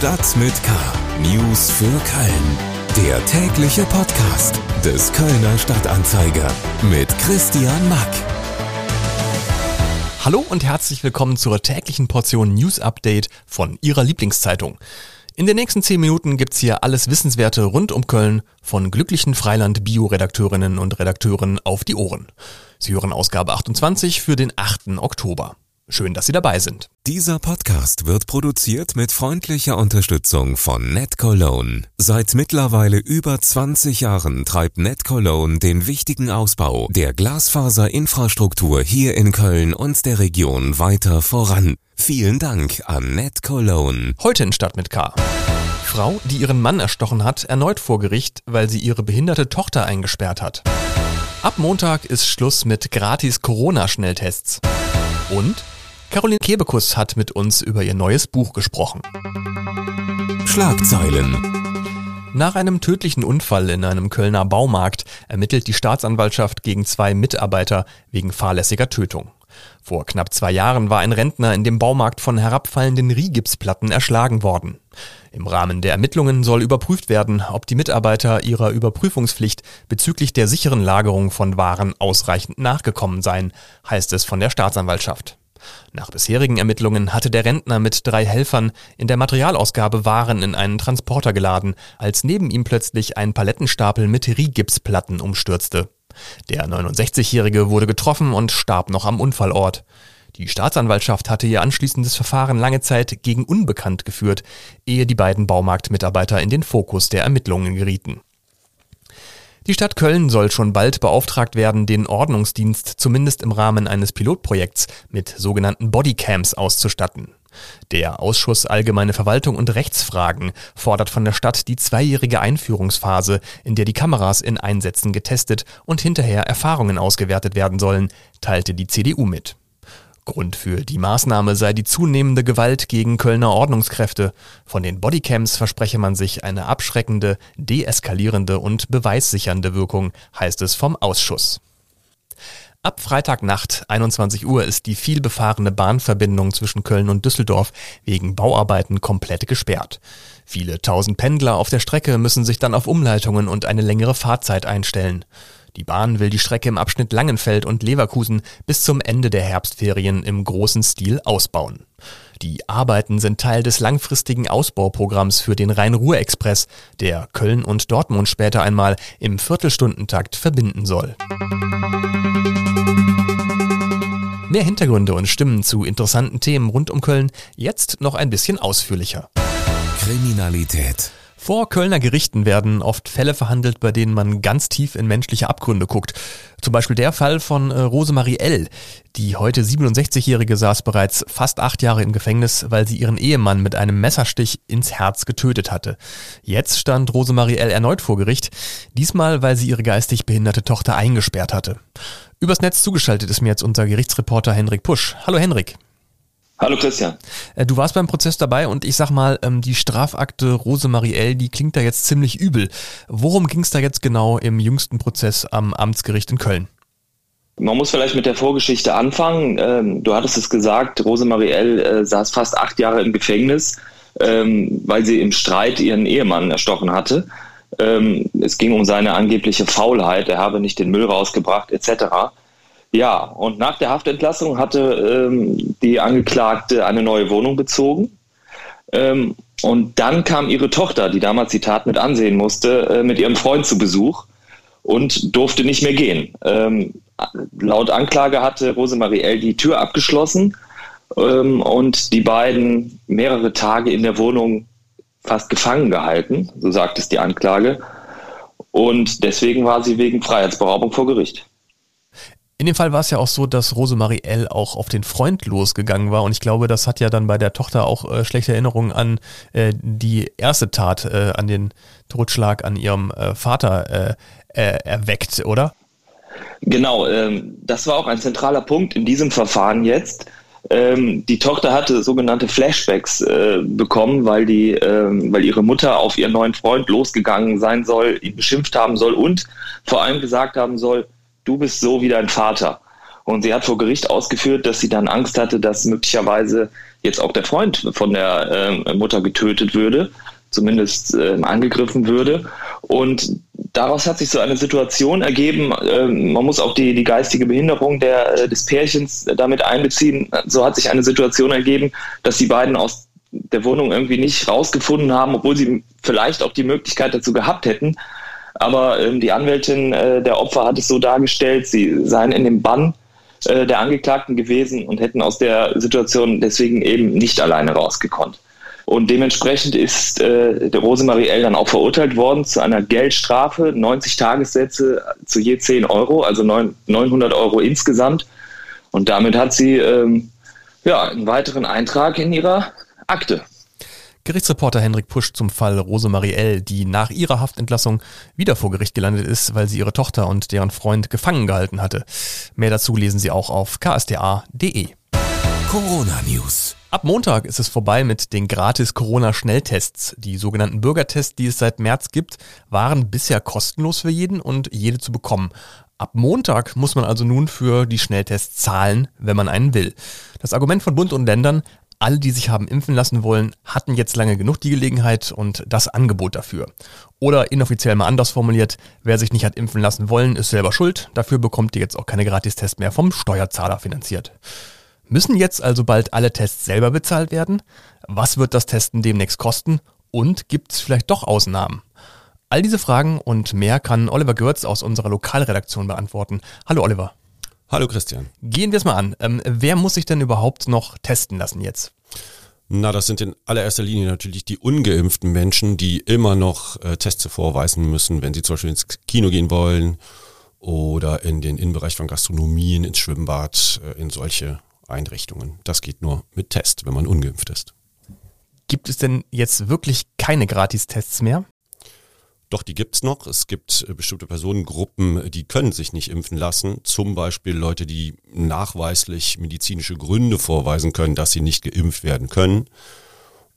Stadt mit K. News für Köln. Der tägliche Podcast des Kölner Stadtanzeiger mit Christian Mack. Hallo und herzlich willkommen zur täglichen Portion News Update von Ihrer Lieblingszeitung. In den nächsten 10 Minuten gibt's hier alles Wissenswerte rund um Köln von glücklichen Freiland-Bio-Redakteurinnen und Redakteuren auf die Ohren. Sie hören Ausgabe 28 für den 8. Oktober. Schön, dass Sie dabei sind. Dieser Podcast wird produziert mit freundlicher Unterstützung von NetCologne. Seit mittlerweile über 20 Jahren treibt NetCologne den wichtigen Ausbau der Glasfaserinfrastruktur hier in Köln und der Region weiter voran. Vielen Dank an NetCologne. Heute in Stadt mit K. Frau, die ihren Mann erstochen hat, erneut vor Gericht, weil sie ihre behinderte Tochter eingesperrt hat. Ab Montag ist Schluss mit gratis Corona-Schnelltests. Und Caroline Kebekus hat mit uns über ihr neues Buch gesprochen. Schlagzeilen. Nach einem tödlichen Unfall in einem Kölner Baumarkt ermittelt die Staatsanwaltschaft gegen zwei Mitarbeiter wegen fahrlässiger Tötung. Vor knapp zwei Jahren war ein Rentner in dem Baumarkt von herabfallenden Riehgipsplatten erschlagen worden. Im Rahmen der Ermittlungen soll überprüft werden, ob die Mitarbeiter ihrer Überprüfungspflicht bezüglich der sicheren Lagerung von Waren ausreichend nachgekommen seien, heißt es von der Staatsanwaltschaft. Nach bisherigen Ermittlungen hatte der Rentner mit drei Helfern in der Materialausgabe Waren in einen Transporter geladen, als neben ihm plötzlich ein Palettenstapel mit Riehgipsplatten umstürzte. Der 69-Jährige wurde getroffen und starb noch am Unfallort. Die Staatsanwaltschaft hatte ihr anschließendes Verfahren lange Zeit gegen Unbekannt geführt, ehe die beiden Baumarktmitarbeiter in den Fokus der Ermittlungen gerieten. Die Stadt Köln soll schon bald beauftragt werden, den Ordnungsdienst zumindest im Rahmen eines Pilotprojekts mit sogenannten Bodycams auszustatten. Der Ausschuss Allgemeine Verwaltung und Rechtsfragen fordert von der Stadt die zweijährige Einführungsphase, in der die Kameras in Einsätzen getestet und hinterher Erfahrungen ausgewertet werden sollen, teilte die CDU mit. Grund für die Maßnahme sei die zunehmende Gewalt gegen Kölner Ordnungskräfte. Von den Bodycams verspreche man sich eine abschreckende, deeskalierende und beweissichernde Wirkung, heißt es vom Ausschuss. Ab Freitagnacht 21 Uhr ist die vielbefahrene Bahnverbindung zwischen Köln und Düsseldorf wegen Bauarbeiten komplett gesperrt. Viele tausend Pendler auf der Strecke müssen sich dann auf Umleitungen und eine längere Fahrzeit einstellen. Die Bahn will die Strecke im Abschnitt Langenfeld und Leverkusen bis zum Ende der Herbstferien im großen Stil ausbauen. Die Arbeiten sind Teil des langfristigen Ausbauprogramms für den Rhein-Ruhr-Express, der Köln und Dortmund später einmal im Viertelstundentakt verbinden soll. Mehr Hintergründe und Stimmen zu interessanten Themen rund um Köln jetzt noch ein bisschen ausführlicher. Kriminalität. Vor Kölner Gerichten werden oft Fälle verhandelt, bei denen man ganz tief in menschliche Abgründe guckt. Zum Beispiel der Fall von äh, Rosemarie L. Die heute 67-Jährige saß bereits fast acht Jahre im Gefängnis, weil sie ihren Ehemann mit einem Messerstich ins Herz getötet hatte. Jetzt stand Rosemarie L. erneut vor Gericht, diesmal weil sie ihre geistig behinderte Tochter eingesperrt hatte. Übers Netz zugeschaltet ist mir jetzt unser Gerichtsreporter Henrik Pusch. Hallo Henrik. Hallo Christian. Äh, du warst beim Prozess dabei und ich sag mal, ähm, die Strafakte Rosemarie L., die klingt da jetzt ziemlich übel. Worum ging es da jetzt genau im jüngsten Prozess am Amtsgericht in Köln? Man muss vielleicht mit der Vorgeschichte anfangen. Ähm, du hattest es gesagt, Rosemarie L. Äh, saß fast acht Jahre im Gefängnis, ähm, weil sie im Streit ihren Ehemann erstochen hatte. Es ging um seine angebliche Faulheit, er habe nicht den Müll rausgebracht etc. Ja, und nach der Haftentlassung hatte ähm, die Angeklagte eine neue Wohnung bezogen. Ähm, und dann kam ihre Tochter, die damals die Tat mit ansehen musste, äh, mit ihrem Freund zu Besuch und durfte nicht mehr gehen. Ähm, laut Anklage hatte Rosemarie L. die Tür abgeschlossen ähm, und die beiden mehrere Tage in der Wohnung fast gefangen gehalten, so sagt es die Anklage. Und deswegen war sie wegen Freiheitsberaubung vor Gericht. In dem Fall war es ja auch so, dass Rosemarie L. auch auf den Freund losgegangen war und ich glaube, das hat ja dann bei der Tochter auch äh, schlechte Erinnerungen an äh, die erste Tat, äh, an den Totschlag an ihrem äh, Vater äh, äh, erweckt, oder? Genau, ähm, das war auch ein zentraler Punkt in diesem Verfahren jetzt. Ähm, die Tochter hatte sogenannte Flashbacks äh, bekommen, weil die, ähm, weil ihre Mutter auf ihren neuen Freund losgegangen sein soll, ihn beschimpft haben soll und vor allem gesagt haben soll, du bist so wie dein Vater. Und sie hat vor Gericht ausgeführt, dass sie dann Angst hatte, dass möglicherweise jetzt auch der Freund von der äh, Mutter getötet würde, zumindest äh, angegriffen würde. Und daraus hat sich so eine Situation ergeben, äh, man muss auch die, die geistige Behinderung der, äh, des Pärchens damit einbeziehen. So hat sich eine Situation ergeben, dass die beiden aus der Wohnung irgendwie nicht rausgefunden haben, obwohl sie vielleicht auch die Möglichkeit dazu gehabt hätten. Aber ähm, die Anwältin äh, der Opfer hat es so dargestellt, sie seien in dem Bann äh, der Angeklagten gewesen und hätten aus der Situation deswegen eben nicht alleine rausgekonnt. Und dementsprechend ist äh, der Rosemarie L. dann auch verurteilt worden zu einer Geldstrafe, 90 Tagessätze zu je 10 Euro, also 900 Euro insgesamt. Und damit hat sie ähm, ja, einen weiteren Eintrag in ihrer Akte. Gerichtsreporter Henrik Pusch zum Fall Rosemarie L., die nach ihrer Haftentlassung wieder vor Gericht gelandet ist, weil sie ihre Tochter und deren Freund gefangen gehalten hatte. Mehr dazu lesen Sie auch auf ksta.de. Corona News. Ab Montag ist es vorbei mit den gratis Corona-Schnelltests. Die sogenannten Bürgertests, die es seit März gibt, waren bisher kostenlos für jeden und jede zu bekommen. Ab Montag muss man also nun für die Schnelltests zahlen, wenn man einen will. Das Argument von Bund und Ländern, alle, die sich haben impfen lassen wollen, hatten jetzt lange genug die Gelegenheit und das Angebot dafür. Oder inoffiziell mal anders formuliert, wer sich nicht hat impfen lassen wollen, ist selber schuld. Dafür bekommt ihr jetzt auch keine Gratistests mehr vom Steuerzahler finanziert. Müssen jetzt also bald alle Tests selber bezahlt werden? Was wird das Testen demnächst kosten? Und gibt es vielleicht doch Ausnahmen? All diese Fragen und mehr kann Oliver Görz aus unserer Lokalredaktion beantworten. Hallo Oliver. Hallo Christian. Gehen wir es mal an. Ähm, wer muss sich denn überhaupt noch testen lassen jetzt? Na, das sind in allererster Linie natürlich die ungeimpften Menschen, die immer noch äh, Tests vorweisen müssen, wenn sie zum Beispiel ins Kino gehen wollen oder in den Innenbereich von Gastronomien, ins Schwimmbad, äh, in solche Einrichtungen. Das geht nur mit Test, wenn man ungeimpft ist. Gibt es denn jetzt wirklich keine Gratistests mehr? Doch, die gibt's noch. Es gibt äh, bestimmte Personengruppen, die können sich nicht impfen lassen. Zum Beispiel Leute, die nachweislich medizinische Gründe vorweisen können, dass sie nicht geimpft werden können.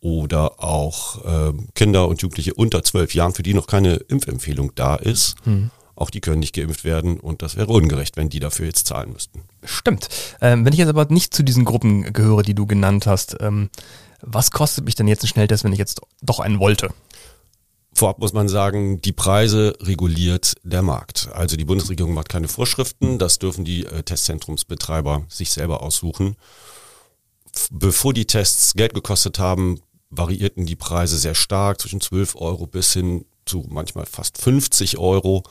Oder auch äh, Kinder und Jugendliche unter zwölf Jahren, für die noch keine Impfempfehlung da ist. Hm. Auch die können nicht geimpft werden und das wäre ungerecht, wenn die dafür jetzt zahlen müssten. Stimmt. Ähm, wenn ich jetzt aber nicht zu diesen Gruppen gehöre, die du genannt hast, ähm, was kostet mich denn jetzt ein Schnelltest, wenn ich jetzt doch einen wollte? Vorab muss man sagen, die Preise reguliert der Markt. Also die Bundesregierung macht keine Vorschriften, das dürfen die äh, Testzentrumsbetreiber sich selber aussuchen. Bevor die Tests Geld gekostet haben, variierten die Preise sehr stark, zwischen 12 Euro bis hin zu manchmal fast 50 Euro.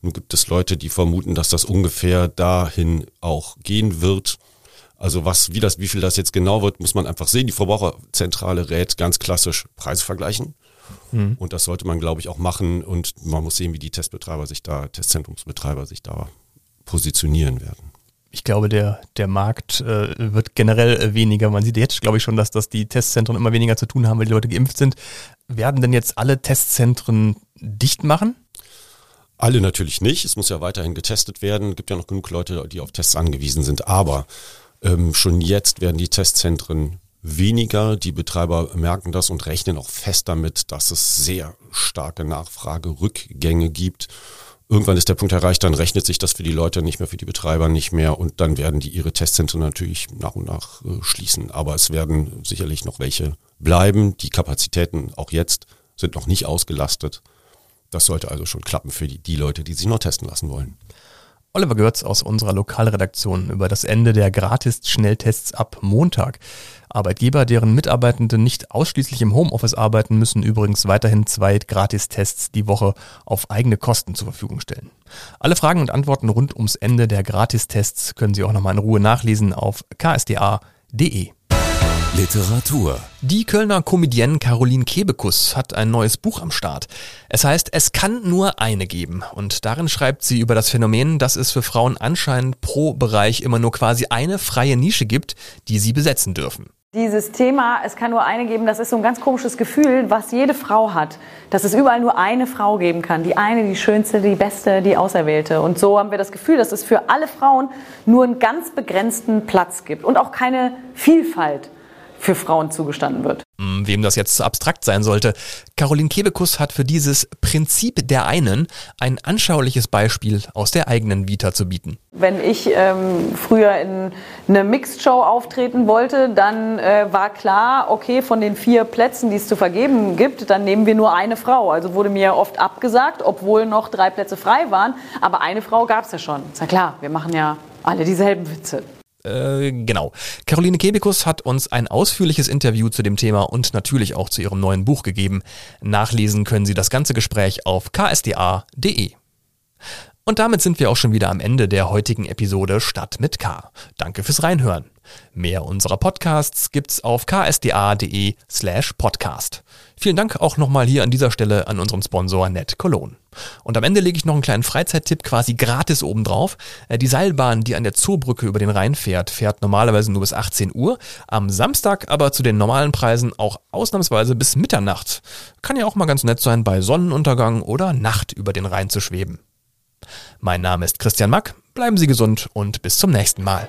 Nun gibt es Leute, die vermuten, dass das ungefähr dahin auch gehen wird. Also was, wie das, wie viel das jetzt genau wird, muss man einfach sehen. Die Verbraucherzentrale rät ganz klassisch Preise vergleichen. Mhm. Und das sollte man, glaube ich, auch machen. Und man muss sehen, wie die Testbetreiber sich da, Testzentrumsbetreiber sich da positionieren werden. Ich glaube, der, der Markt äh, wird generell äh, weniger. Man sieht jetzt, glaube ich, schon, dass, dass die Testzentren immer weniger zu tun haben, weil die Leute geimpft sind. Werden denn jetzt alle Testzentren dicht machen? Alle natürlich nicht. Es muss ja weiterhin getestet werden. Es gibt ja noch genug Leute, die auf Tests angewiesen sind. Aber ähm, schon jetzt werden die Testzentren weniger. Die Betreiber merken das und rechnen auch fest damit, dass es sehr starke Nachfragerückgänge gibt. Irgendwann ist der Punkt erreicht, dann rechnet sich das für die Leute nicht mehr, für die Betreiber nicht mehr und dann werden die ihre Testzentren natürlich nach und nach äh, schließen. Aber es werden sicherlich noch welche bleiben. Die Kapazitäten auch jetzt sind noch nicht ausgelastet. Das sollte also schon klappen für die, die Leute, die sich noch testen lassen wollen. Oliver Görz aus unserer Lokalredaktion über das Ende der Gratis-Schnelltests ab Montag. Arbeitgeber, deren Mitarbeitende nicht ausschließlich im Homeoffice arbeiten, müssen übrigens weiterhin zwei Gratistests die Woche auf eigene Kosten zur Verfügung stellen. Alle Fragen und Antworten rund ums Ende der Gratistests können Sie auch nochmal in Ruhe nachlesen auf ksda.de. Literatur. Die Kölner Comedienne Caroline Kebekus hat ein neues Buch am Start. Es heißt Es kann nur eine geben. Und darin schreibt sie über das Phänomen, dass es für Frauen anscheinend pro Bereich immer nur quasi eine freie Nische gibt, die sie besetzen dürfen. Dieses Thema, es kann nur eine geben, das ist so ein ganz komisches Gefühl, was jede Frau hat, dass es überall nur eine Frau geben kann. Die eine, die schönste, die beste, die Auserwählte. Und so haben wir das Gefühl, dass es für alle Frauen nur einen ganz begrenzten Platz gibt und auch keine Vielfalt für Frauen zugestanden wird. Mm, wem das jetzt zu abstrakt sein sollte. Caroline Kebekus hat für dieses Prinzip der einen ein anschauliches Beispiel aus der eigenen Vita zu bieten. Wenn ich ähm, früher in eine Mixed-Show auftreten wollte, dann äh, war klar, okay, von den vier Plätzen, die es zu vergeben gibt, dann nehmen wir nur eine Frau. Also wurde mir oft abgesagt, obwohl noch drei Plätze frei waren. Aber eine Frau gab es ja schon. Ist ja klar, wir machen ja alle dieselben Witze. Äh, genau. Caroline Kebekus hat uns ein ausführliches Interview zu dem Thema und natürlich auch zu ihrem neuen Buch gegeben. Nachlesen können Sie das ganze Gespräch auf ksda.de. Und damit sind wir auch schon wieder am Ende der heutigen Episode Stadt mit K. Danke fürs Reinhören. Mehr unserer Podcasts gibt's auf ksda.de slash podcast. Vielen Dank auch nochmal hier an dieser Stelle an unseren Sponsor Net Cologne. Und am Ende lege ich noch einen kleinen Freizeittipp quasi gratis obendrauf. Äh, die Seilbahn, die an der Zoobrücke über den Rhein fährt, fährt normalerweise nur bis 18 Uhr, am Samstag aber zu den normalen Preisen auch ausnahmsweise bis Mitternacht. Kann ja auch mal ganz nett sein, bei Sonnenuntergang oder Nacht über den Rhein zu schweben. Mein Name ist Christian Mack, bleiben Sie gesund und bis zum nächsten Mal.